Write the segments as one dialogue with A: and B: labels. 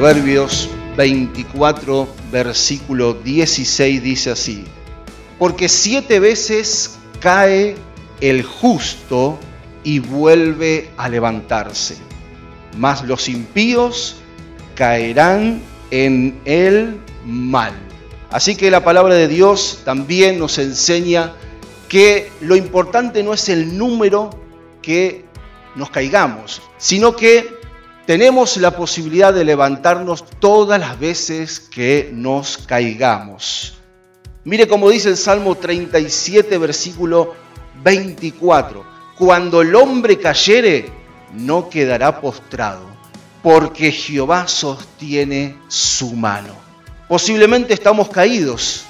A: Proverbios 24, versículo 16 dice así, porque siete veces cae el justo y vuelve a levantarse, mas los impíos caerán en el mal. Así que la palabra de Dios también nos enseña que lo importante no es el número que nos caigamos, sino que tenemos la posibilidad de levantarnos todas las veces que nos caigamos. Mire cómo dice el Salmo 37, versículo 24. Cuando el hombre cayere, no quedará postrado, porque Jehová sostiene su mano. Posiblemente estamos caídos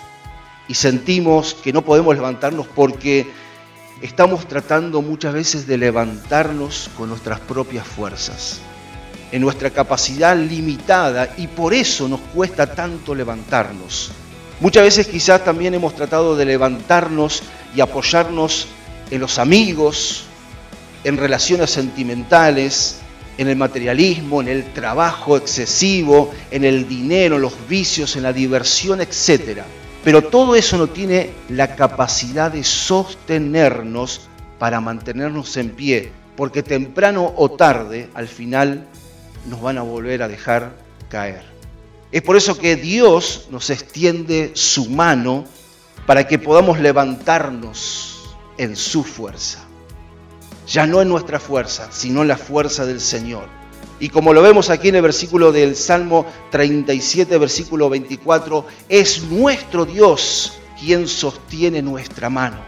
A: y sentimos que no podemos levantarnos porque estamos tratando muchas veces de levantarnos con nuestras propias fuerzas en nuestra capacidad limitada y por eso nos cuesta tanto levantarnos. Muchas veces quizás también hemos tratado de levantarnos y apoyarnos en los amigos, en relaciones sentimentales, en el materialismo, en el trabajo excesivo, en el dinero, los vicios, en la diversión, etc. Pero todo eso no tiene la capacidad de sostenernos para mantenernos en pie, porque temprano o tarde, al final, nos van a volver a dejar caer. Es por eso que Dios nos extiende su mano para que podamos levantarnos en su fuerza. Ya no en nuestra fuerza, sino en la fuerza del Señor. Y como lo vemos aquí en el versículo del Salmo 37, versículo 24, es nuestro Dios quien sostiene nuestra mano.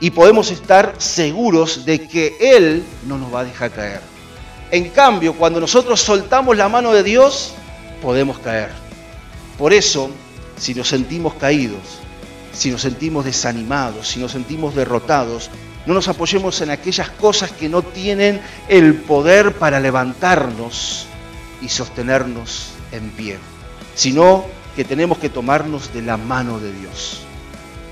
A: Y podemos estar seguros de que Él no nos va a dejar caer. En cambio, cuando nosotros soltamos la mano de Dios, podemos caer. Por eso, si nos sentimos caídos, si nos sentimos desanimados, si nos sentimos derrotados, no nos apoyemos en aquellas cosas que no tienen el poder para levantarnos y sostenernos en pie, sino que tenemos que tomarnos de la mano de Dios.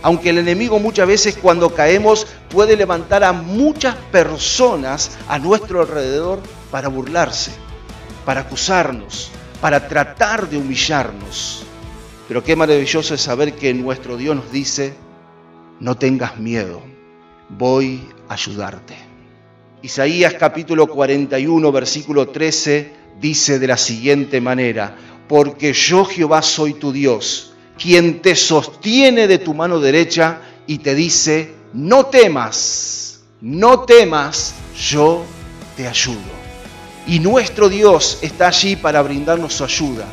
A: Aunque el enemigo muchas veces cuando caemos puede levantar a muchas personas a nuestro alrededor para burlarse, para acusarnos, para tratar de humillarnos. Pero qué maravilloso es saber que nuestro Dios nos dice, no tengas miedo, voy a ayudarte. Isaías capítulo 41, versículo 13 dice de la siguiente manera, porque yo Jehová soy tu Dios, quien te sostiene de tu mano derecha y te dice, no temas, no temas, yo te ayudo. Y nuestro Dios está allí para brindarnos su ayuda,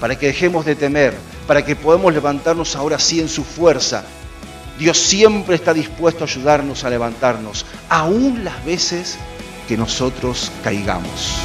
A: para que dejemos de temer, para que podamos levantarnos ahora sí en su fuerza. Dios siempre está dispuesto a ayudarnos a levantarnos, aún las veces que nosotros caigamos.